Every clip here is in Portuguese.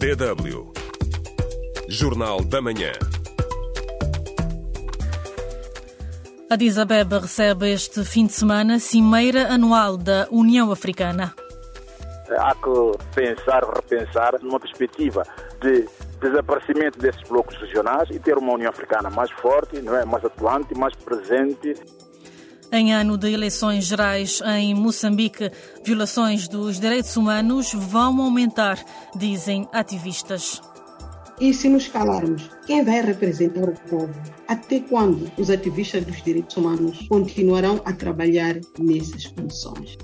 DW. Jornal da Manhã. Addis Abeba recebe este fim de semana a Cimeira Anual da União Africana. Há que pensar, repensar numa perspectiva de desaparecimento desses blocos regionais e ter uma União Africana mais forte, não é? mais atuante, mais presente. Em ano de eleições gerais em Moçambique, violações dos direitos humanos vão aumentar, dizem ativistas. E se nos calarmos, quem vai representar o povo? Até quando os ativistas dos direitos humanos continuarão a trabalhar nessas condições?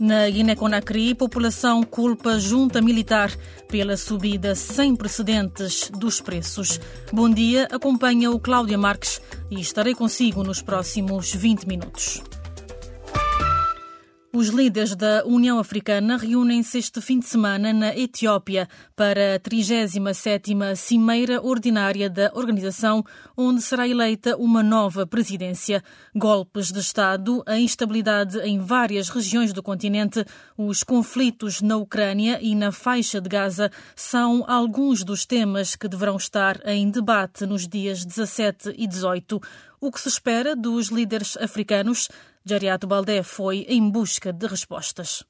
Na Guiné-Conakry, população culpa junta militar pela subida sem precedentes dos preços. Bom dia, acompanha o Cláudia Marques e estarei consigo nos próximos 20 minutos. Os líderes da União Africana reúnem-se este fim de semana na Etiópia para a 37ª Cimeira Ordinária da organização, onde será eleita uma nova presidência. Golpes de Estado, a instabilidade em várias regiões do continente, os conflitos na Ucrânia e na faixa de Gaza são alguns dos temas que deverão estar em debate nos dias 17 e 18. O que se espera dos líderes africanos? Jariato Baldé foi em busca de respostas.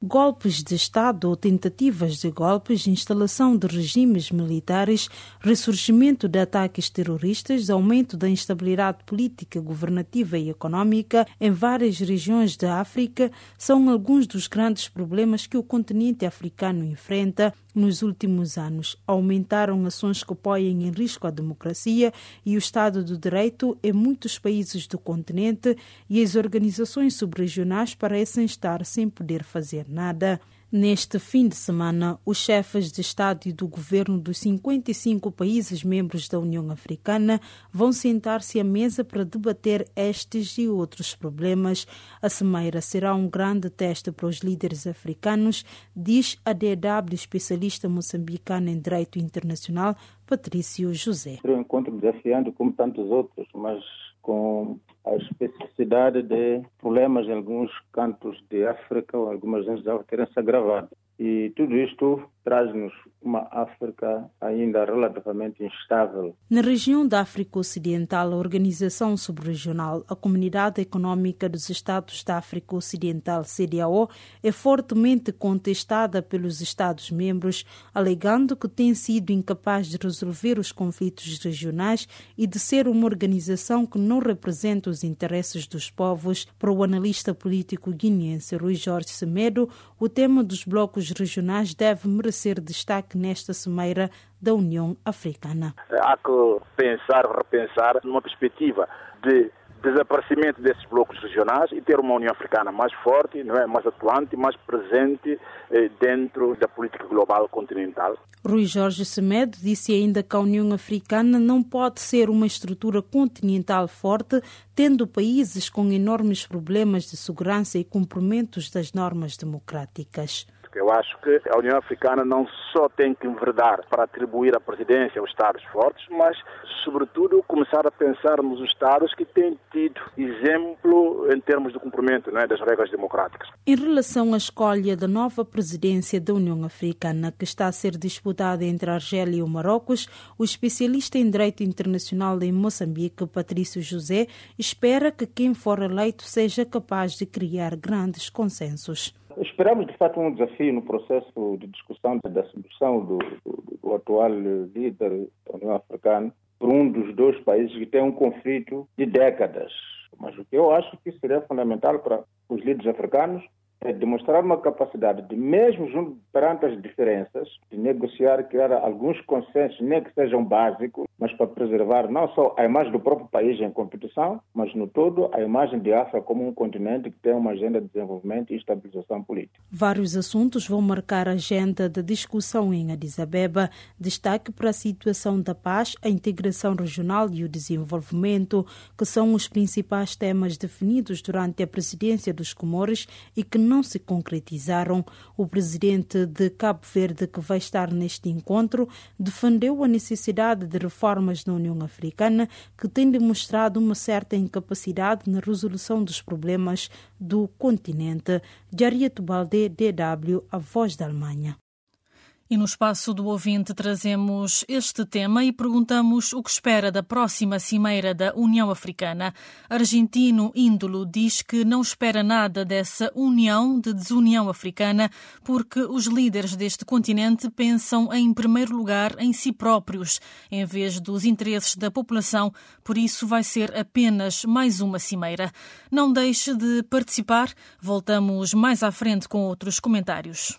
Golpes de Estado ou tentativas de golpes, instalação de regimes militares, ressurgimento de ataques terroristas, aumento da instabilidade política, governativa e econômica em várias regiões da África são alguns dos grandes problemas que o continente africano enfrenta nos últimos anos. Aumentaram ações que põem em risco a democracia e o Estado do Direito em muitos países do continente e as organizações subregionais parecem estar sem poder fazer nada. Neste fim de semana, os chefes de Estado e do governo dos 55 países membros da União Africana vão sentar-se à mesa para debater estes e outros problemas. A cimeira será um grande teste para os líderes africanos, diz a DW especialista moçambicana em Direito Internacional, Patrício José. Um encontro desafiante como tantos outros, mas com a especificidade de problemas em alguns cantos de África ou algumas zonas de África terem se agravado. E tudo isto traz-nos uma África ainda relativamente instável. Na região da África Ocidental, a Organização Subregional, a Comunidade Econômica dos Estados da África Ocidental, CDAO, é fortemente contestada pelos Estados-membros, alegando que tem sido incapaz de resolver os conflitos regionais e de ser uma organização que não representa os interesses dos povos. Para o analista político guineense Rui Jorge Semedo, o tema dos blocos regionais deve merecer destaque nesta cimeira da União Africana. Há que pensar, repensar numa perspectiva de desaparecimento desses blocos regionais e ter uma União Africana mais forte, não é, mais atuante, mais presente eh, dentro da política global continental. Rui Jorge Semedo disse ainda que a União Africana não pode ser uma estrutura continental forte, tendo países com enormes problemas de segurança e cumprimentos das normas democráticas. Eu acho que a União Africana não só tem que enverdar para atribuir a presidência aos Estados fortes, mas, sobretudo, começar a pensar nos Estados que têm tido exemplo em termos de cumprimento é, das regras democráticas. Em relação à escolha da nova presidência da União Africana, que está a ser disputada entre a Argélia e o Marrocos, o especialista em direito internacional em Moçambique, Patrício José, espera que quem for eleito seja capaz de criar grandes consensos. Esperamos, de fato, um desafio no processo de discussão da solução do, do, do atual líder da União Africana por um dos dois países que tem um conflito de décadas. Mas o que eu acho que seria fundamental para os líderes africanos é demonstrar uma capacidade de, mesmo junto perante as diferenças, de negociar, criar alguns consensos, nem que sejam básicos, mas para preservar não só a imagem do próprio país em competição, mas no todo a imagem de África como um continente que tem uma agenda de desenvolvimento e estabilização política. Vários assuntos vão marcar a agenda da discussão em Addis Abeba. Destaque para a situação da paz, a integração regional e o desenvolvimento, que são os principais temas definidos durante a presidência dos Comores e que não se concretizaram. O presidente de Cabo Verde, que vai estar neste encontro, defendeu a necessidade de reformas na União Africana, que tem demonstrado uma certa incapacidade na resolução dos problemas do continente. Jariet Balde, DW, a voz da Alemanha. E no espaço do ouvinte trazemos este tema e perguntamos o que espera da próxima cimeira da União Africana. Argentino Índolo diz que não espera nada dessa união de desunião africana porque os líderes deste continente pensam em primeiro lugar em si próprios em vez dos interesses da população, por isso vai ser apenas mais uma cimeira. Não deixe de participar. Voltamos mais à frente com outros comentários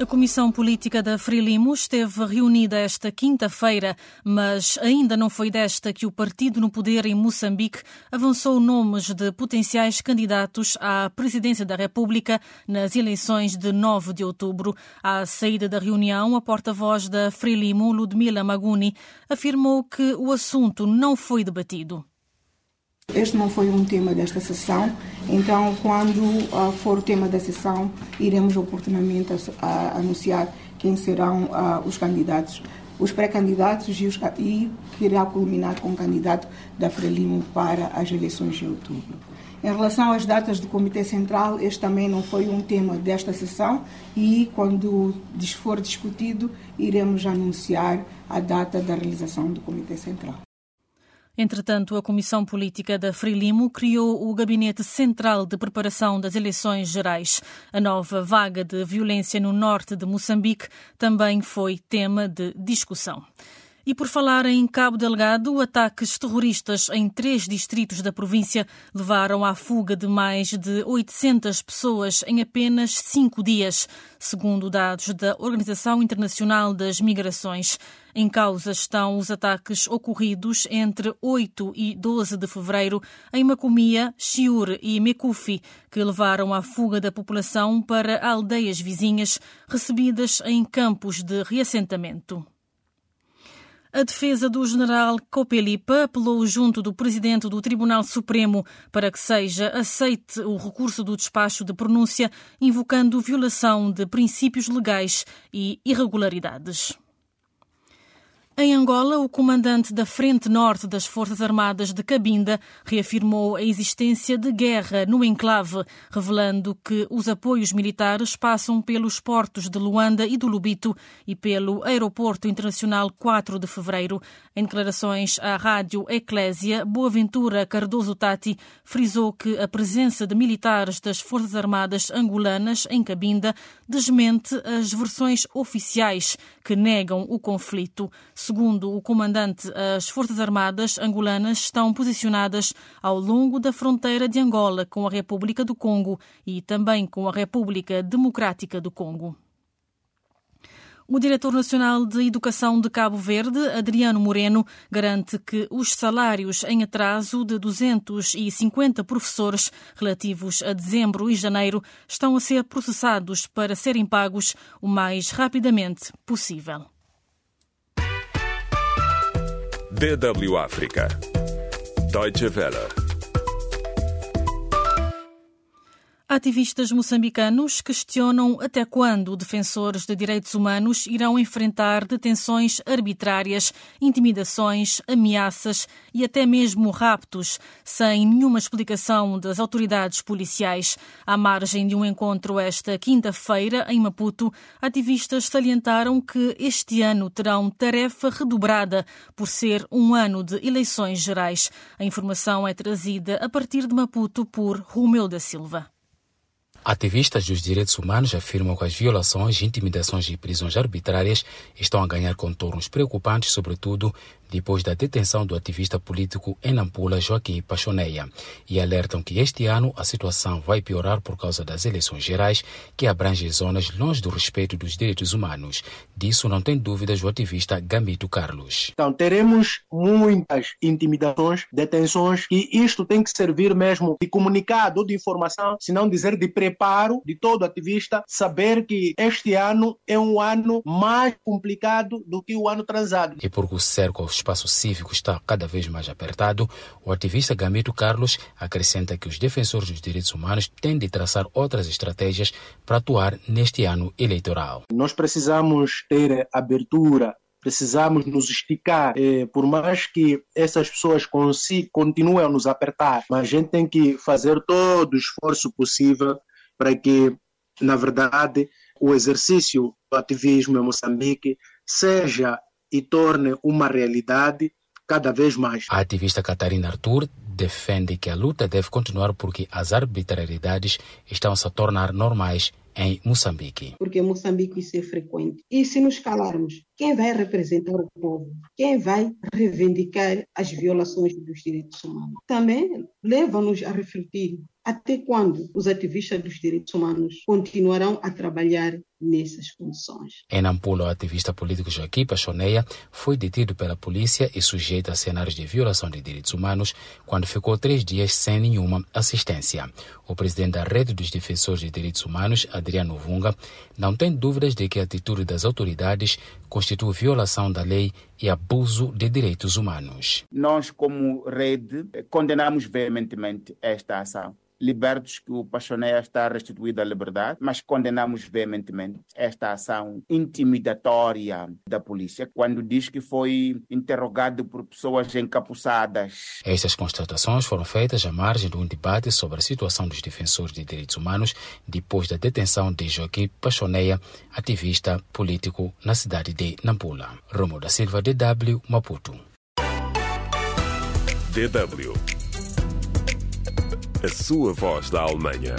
A Comissão Política da Frelimo esteve reunida esta quinta-feira, mas ainda não foi desta que o partido no poder em Moçambique avançou nomes de potenciais candidatos à presidência da República nas eleições de 9 de outubro. À saída da reunião, a porta-voz da Frelimo, Ludmila Maguni, afirmou que o assunto não foi debatido. Este não foi um tema desta sessão, então, quando uh, for o tema da sessão, iremos oportunamente uh, anunciar quem serão uh, os candidatos, os pré-candidatos e, e que irá culminar com o candidato da Frelimo para as eleições de outubro. Em relação às datas do Comitê Central, este também não foi um tema desta sessão e, quando for discutido, iremos anunciar a data da realização do Comitê Central. Entretanto, a Comissão Política da Frelimo criou o Gabinete Central de Preparação das Eleições Gerais. A nova vaga de violência no norte de Moçambique também foi tema de discussão. E por falar em Cabo Delgado, ataques terroristas em três distritos da província levaram à fuga de mais de 800 pessoas em apenas cinco dias, segundo dados da Organização Internacional das Migrações. Em causa estão os ataques ocorridos entre 8 e 12 de fevereiro em Macomia, Chiur e Mecufi, que levaram à fuga da população para aldeias vizinhas recebidas em campos de reassentamento. A defesa do general Copelipa apelou junto do presidente do Tribunal Supremo para que seja aceite o recurso do despacho de pronúncia, invocando violação de princípios legais e irregularidades. Em Angola, o comandante da Frente Norte das Forças Armadas de Cabinda reafirmou a existência de guerra no enclave, revelando que os apoios militares passam pelos portos de Luanda e do Lubito e pelo Aeroporto Internacional 4 de Fevereiro. Em declarações à rádio Eclésia, Boaventura Cardoso Tati frisou que a presença de militares das Forças Armadas angolanas em Cabinda desmente as versões oficiais que negam o conflito. Segundo o comandante, as Forças Armadas angolanas estão posicionadas ao longo da fronteira de Angola com a República do Congo e também com a República Democrática do Congo. O diretor nacional de Educação de Cabo Verde, Adriano Moreno, garante que os salários em atraso de 250 professores relativos a dezembro e janeiro estão a ser processados para serem pagos o mais rapidamente possível. DW África. Deutsche Welle. Ativistas moçambicanos questionam até quando defensores de direitos humanos irão enfrentar detenções arbitrárias, intimidações, ameaças e até mesmo raptos, sem nenhuma explicação das autoridades policiais. À margem de um encontro esta quinta-feira em Maputo, ativistas salientaram que este ano terão tarefa redobrada por ser um ano de eleições gerais. A informação é trazida a partir de Maputo por Romeu da Silva. Ativistas dos direitos humanos afirmam que as violações, intimidações e prisões arbitrárias estão a ganhar contornos preocupantes, sobretudo depois da detenção do ativista político em Nampula, Joaquim Pachoneia, e alertam que este ano a situação vai piorar por causa das eleições gerais, que abrangem zonas longe do respeito dos direitos humanos. Disso não tem dúvidas o ativista Gambito Carlos. Então, teremos muitas intimidações, detenções, e isto tem que servir mesmo de comunicado, de informação, se não dizer de preparo de todo ativista, saber que este ano é um ano mais complicado do que o ano transado. E porque o cerco aos espaço cívico está cada vez mais apertado, o ativista Gamito Carlos acrescenta que os defensores dos direitos humanos têm de traçar outras estratégias para atuar neste ano eleitoral. Nós precisamos ter abertura precisamos nos esticar, eh, por mais que essas pessoas continuem a nos apertar, mas a gente tem que fazer todo o esforço possível para que, na verdade, o exercício do ativismo em Moçambique seja e torne uma realidade cada vez mais. A ativista Catarina Arthur defende que a luta deve continuar porque as arbitrariedades estão se a tornar normais em Moçambique. Porque em Moçambique isso é frequente. E se nos calarmos, quem vai representar o povo? Quem vai reivindicar as violações dos direitos humanos? Também leva-nos a refletir até quando os ativistas dos direitos humanos continuarão a trabalhar nessas condições? Em Nampula, o ativista político Joaquim Pachoneia foi detido pela polícia e sujeito a cenários de violação de direitos humanos quando ficou três dias sem nenhuma assistência. O presidente da Rede dos Defensores de Direitos Humanos, Adriano Vunga, não tem dúvidas de que a atitude das autoridades constitui violação da lei e abuso de direitos humanos. Nós, como rede, condenamos veementemente esta ação libertos que o Pachoneia está restituído à liberdade, mas condenamos veementemente esta ação intimidatória da polícia, quando diz que foi interrogado por pessoas encapuçadas. Estas constatações foram feitas à margem de um debate sobre a situação dos defensores de direitos humanos depois da detenção de Joaquim Pachoneia, ativista político na cidade de Nampula. Romo da Silva, DW, Maputo. DW a sua voz da Alemanha.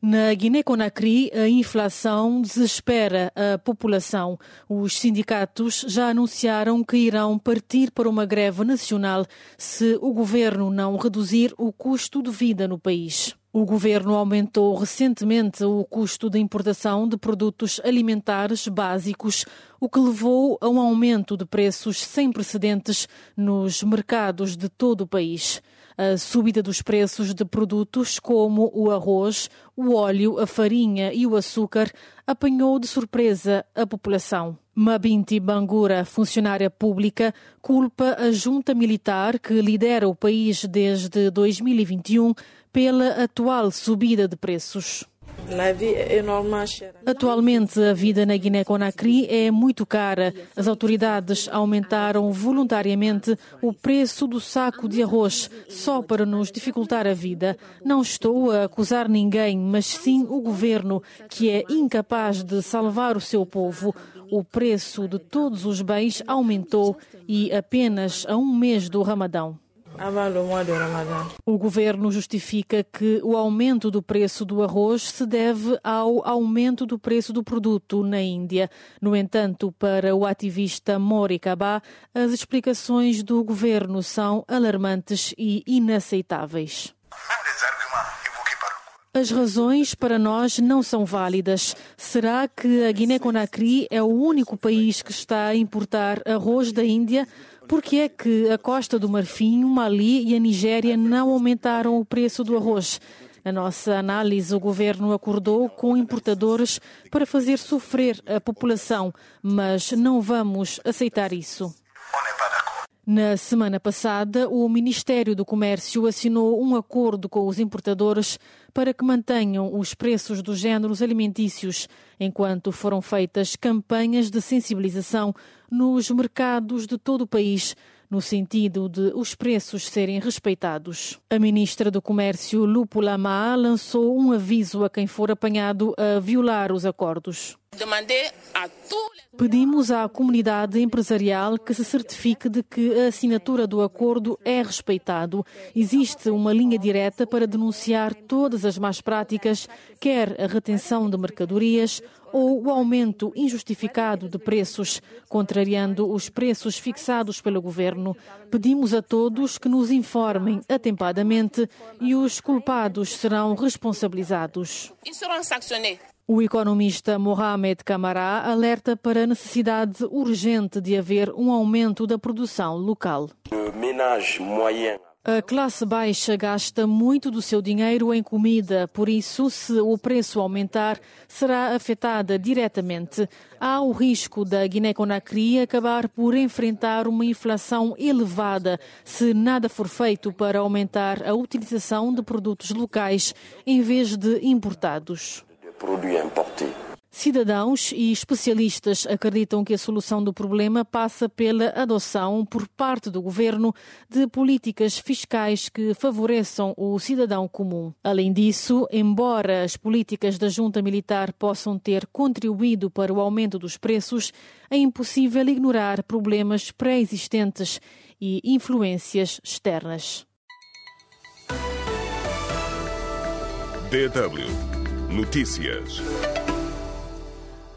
Na Guiné-Conakry, a inflação desespera a população. Os sindicatos já anunciaram que irão partir para uma greve nacional se o governo não reduzir o custo de vida no país. O governo aumentou recentemente o custo de importação de produtos alimentares básicos, o que levou a um aumento de preços sem precedentes nos mercados de todo o país. A subida dos preços de produtos como o arroz, o óleo, a farinha e o açúcar apanhou de surpresa a população. Mabinti Bangura, funcionária pública, culpa a junta militar que lidera o país desde 2021 pela atual subida de preços. Atualmente, a vida na Guiné-Conakry é muito cara. As autoridades aumentaram voluntariamente o preço do saco de arroz só para nos dificultar a vida. Não estou a acusar ninguém, mas sim o governo, que é incapaz de salvar o seu povo. O preço de todos os bens aumentou e apenas a um mês do Ramadão. O governo justifica que o aumento do preço do arroz se deve ao aumento do preço do produto na Índia. No entanto, para o ativista Mori Kabá, as explicações do governo são alarmantes e inaceitáveis. As razões para nós não são válidas. Será que a Guiné-Conakry é o único país que está a importar arroz da Índia? Por que é que a Costa do Marfim, o Mali e a Nigéria não aumentaram o preço do arroz? Na nossa análise, o governo acordou com importadores para fazer sofrer a população, mas não vamos aceitar isso. Na semana passada, o Ministério do Comércio assinou um acordo com os importadores para que mantenham os preços dos géneros alimentícios, enquanto foram feitas campanhas de sensibilização nos mercados de todo o país no sentido de os preços serem respeitados. A ministra do Comércio, Lúpula Maa, lançou um aviso a quem for apanhado a violar os acordos. Pedimos à comunidade empresarial que se certifique de que a assinatura do acordo é respeitado. Existe uma linha direta para denunciar todas as más práticas, quer a retenção de mercadorias ou o aumento injustificado de preços, contrariando os preços fixados pelo governo. Pedimos a todos que nos informem atempadamente e os culpados serão responsabilizados. O economista Mohamed Camará alerta para a necessidade urgente de haver um aumento da produção local. A classe baixa gasta muito do seu dinheiro em comida, por isso, se o preço aumentar, será afetada diretamente. Há o risco da Guiné-Conakry acabar por enfrentar uma inflação elevada se nada for feito para aumentar a utilização de produtos locais em vez de importados. Cidadãos e especialistas acreditam que a solução do problema passa pela adoção por parte do governo de políticas fiscais que favoreçam o cidadão comum. Além disso, embora as políticas da junta militar possam ter contribuído para o aumento dos preços, é impossível ignorar problemas pré-existentes e influências externas. DW Notícias.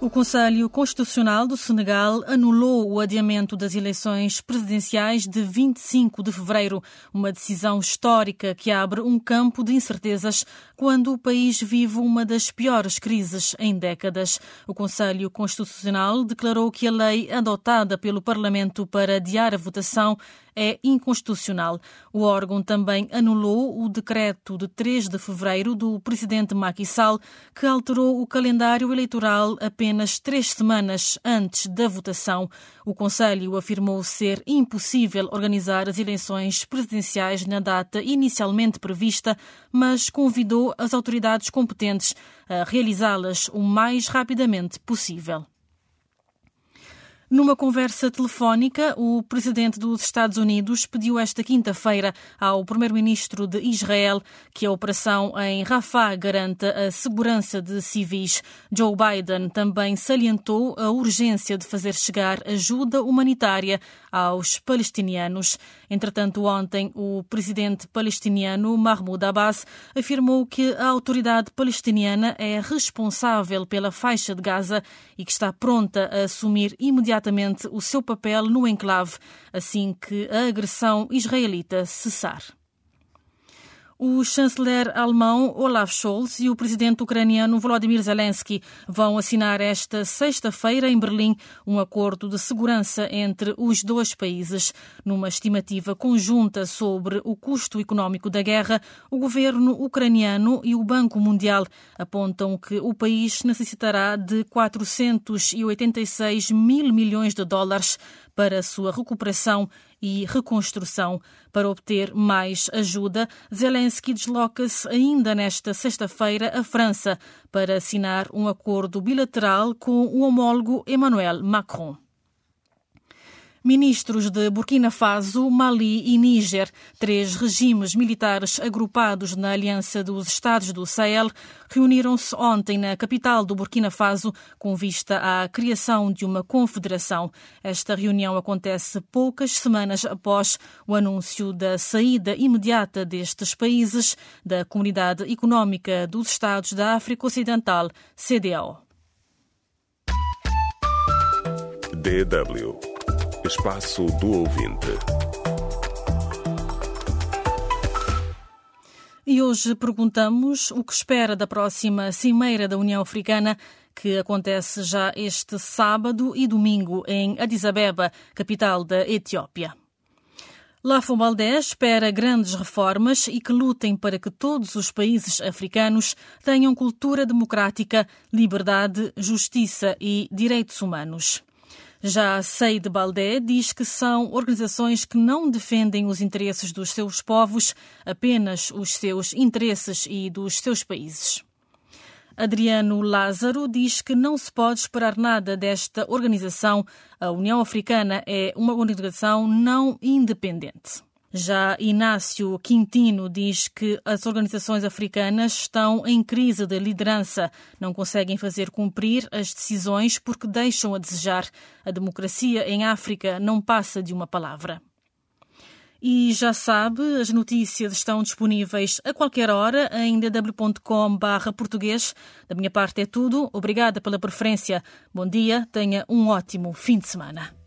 O Conselho Constitucional do Senegal anulou o adiamento das eleições presidenciais de 25 de fevereiro, uma decisão histórica que abre um campo de incertezas quando o país vive uma das piores crises em décadas. O Conselho Constitucional declarou que a lei adotada pelo Parlamento para adiar a votação é inconstitucional. O órgão também anulou o decreto de 3 de fevereiro do presidente Macky Sall, que alterou o calendário eleitoral apenas três semanas antes da votação. O Conselho afirmou ser impossível organizar as eleições presidenciais na data inicialmente prevista, mas convidou as autoridades competentes a realizá-las o mais rapidamente possível. Numa conversa telefónica, o presidente dos Estados Unidos pediu esta quinta-feira ao primeiro-ministro de Israel que a operação em Rafah garanta a segurança de civis. Joe Biden também salientou a urgência de fazer chegar ajuda humanitária aos palestinianos. Entretanto, ontem, o presidente palestiniano Mahmoud Abbas afirmou que a autoridade palestiniana é responsável pela faixa de Gaza e que está pronta a assumir imediatamente o seu papel no enclave assim que a agressão israelita cessar. O chanceler alemão Olaf Scholz e o presidente ucraniano Volodymyr Zelensky vão assinar esta sexta-feira em Berlim um acordo de segurança entre os dois países. Numa estimativa conjunta sobre o custo econômico da guerra, o governo ucraniano e o Banco Mundial apontam que o país necessitará de 486 mil milhões de dólares para a sua recuperação e reconstrução. Para obter mais ajuda, Zelensky desloca-se ainda nesta sexta-feira à França para assinar um acordo bilateral com o homólogo Emmanuel Macron. Ministros de Burkina Faso, Mali e Níger, três regimes militares agrupados na Aliança dos Estados do Sahel, reuniram-se ontem na capital do Burkina Faso com vista à criação de uma confederação. Esta reunião acontece poucas semanas após o anúncio da saída imediata destes países da Comunidade Económica dos Estados da África Ocidental, CDAO. DW Espaço do Ouvinte. E hoje perguntamos o que espera da próxima Cimeira da União Africana, que acontece já este sábado e domingo em Addis Abeba, capital da Etiópia. Lafon Baldé espera grandes reformas e que lutem para que todos os países africanos tenham cultura democrática, liberdade, justiça e direitos humanos. Já Seide Baldé diz que são organizações que não defendem os interesses dos seus povos, apenas os seus interesses e dos seus países. Adriano Lázaro diz que não se pode esperar nada desta organização. A União Africana é uma organização não independente. Já Inácio Quintino diz que as organizações africanas estão em crise de liderança, não conseguem fazer cumprir as decisões porque deixam a desejar. A democracia em África não passa de uma palavra. E já sabe, as notícias estão disponíveis a qualquer hora em dw.com/português. Da minha parte é tudo. Obrigada pela preferência. Bom dia, tenha um ótimo fim de semana.